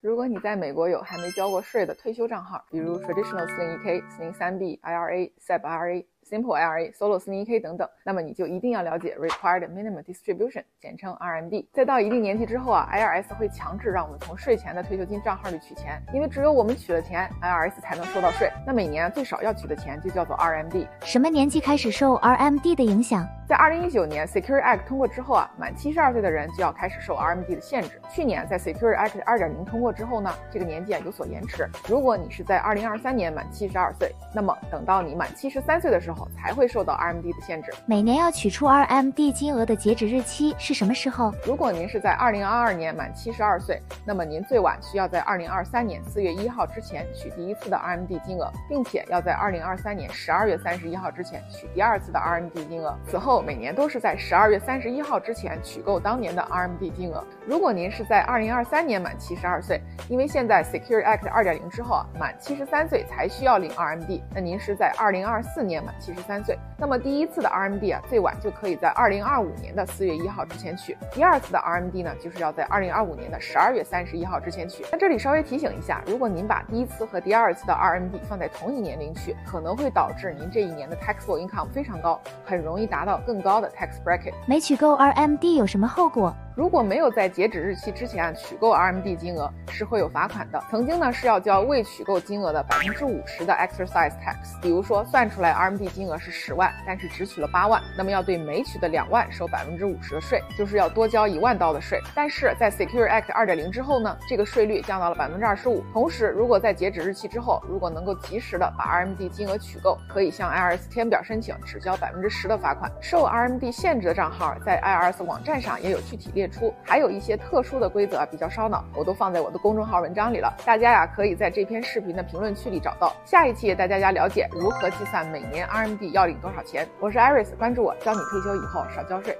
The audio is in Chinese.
如果你在美国有还没交过税的退休账号，比如 Traditional 401k、403b、IRA、SEP IRA、Simple IRA、Solo 401k 等等，那么你就一定要了解 Required Minimum Distribution，简称 RMD。在到一定年纪之后啊，IRS 会强制让我们从税前的退休金账号里取钱，因为只有我们取了钱，IRS 才能收到税。那每年最少要取的钱就叫做 RMD。什么年纪开始受 RMD 的影响？在二零一九年 Secure Act 通过之后啊，满七十二岁的人就要开始受 RMD 的限制。去年在 Secure Act 二点零通过之后呢，这个年纪啊有所延迟。如果你是在二零二三年满七十二岁，那么等到你满七十三岁的时候才会受到 RMD 的限制。每年要取出 RMD 金额的截止日期是什么时候？如果您是在二零二二年满七十二岁，那么您最晚需要在二零二三年四月一号之前取第一次的 RMD 金额，并且要在二零二三年十二月三十一号之前取第二次的 RMD 金额。此后每年都是在十二月三十一号之前取够当年的 RMD 金额。如果您是在二零二三年满七十二岁，因为现在 Secure Act 二点零之后啊，满七十三岁才需要领 RMD，那您是在二零二四年满七十三岁，那么第一次的 RMD 啊，最晚就可以在二零二五年的四月一号之前取；第二次的 RMD 呢，就是要在二零二五年的十二月三十一号之前取。那这里稍微提醒一下，如果您把第一次和第二次的 RMD 放在同一年领取，可能会导致您这一年的 taxable income 非常高，很容易达到更高的 tax bracket。没取够 RMD 有什么后果？如果没有在截止日期之前取够 RMD 金额，是会有罚款的。曾经呢是要交未取够金额的百分之五十的 exercise tax。比如说算出来 RMD 金额是十万，但是只取了八万，那么要对没取的两万收百分之五十的税，就是要多交一万刀的税。但是在 Secure Act 二点零之后呢，这个税率降到了百分之二十五。同时，如果在截止日期之后，如果能够及时的把 RMD 金额取够，可以向 IRS 填表申请，只交百分之十的罚款。受 RMD 限制的账号在 IRS 网站上也有具体列出，还有一些特殊的规则比较烧脑，我都放在我的公众号文章里了，大家呀可以在这篇视频的评论区里找到。下一期带大家了解如何计算每年 RMD 要领多少钱。我是 Iris，关注我，教你退休以后少交税。